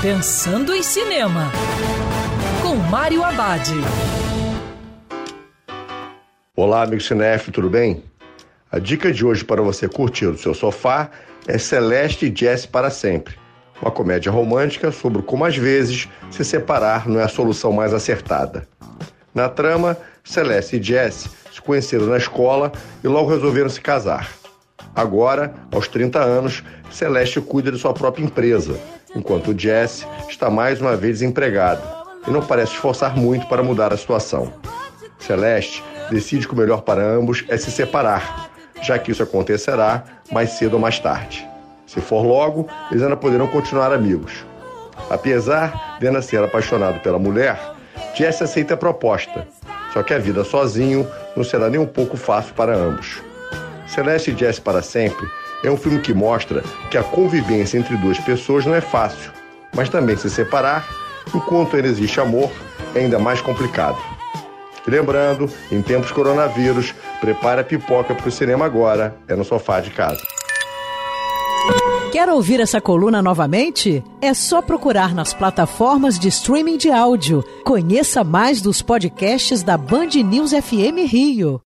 Pensando em Cinema, com Mário Abad. Olá, amigo cinef, tudo bem? A dica de hoje para você curtir o seu sofá é Celeste e Jess para sempre. Uma comédia romântica sobre como às vezes se separar não é a solução mais acertada. Na trama, Celeste e Jess se conheceram na escola e logo resolveram se casar. Agora, aos 30 anos, Celeste cuida de sua própria empresa enquanto Jesse está mais uma vez desempregado e não parece esforçar muito para mudar a situação. Celeste decide que o melhor para ambos é se separar, já que isso acontecerá mais cedo ou mais tarde. Se for logo, eles ainda poderão continuar amigos. Apesar de ainda ser apaixonado pela mulher, Jesse aceita a proposta, só que a vida sozinho não será nem um pouco fácil para ambos. Celeste e Jesse para sempre é um filme que mostra que a convivência entre duas pessoas não é fácil, mas também se separar, enquanto ainda existe amor, é ainda mais complicado. Lembrando, em tempos coronavírus, prepare a pipoca para o cinema agora, é no sofá de casa. Quer ouvir essa coluna novamente? É só procurar nas plataformas de streaming de áudio. Conheça mais dos podcasts da Band News FM Rio.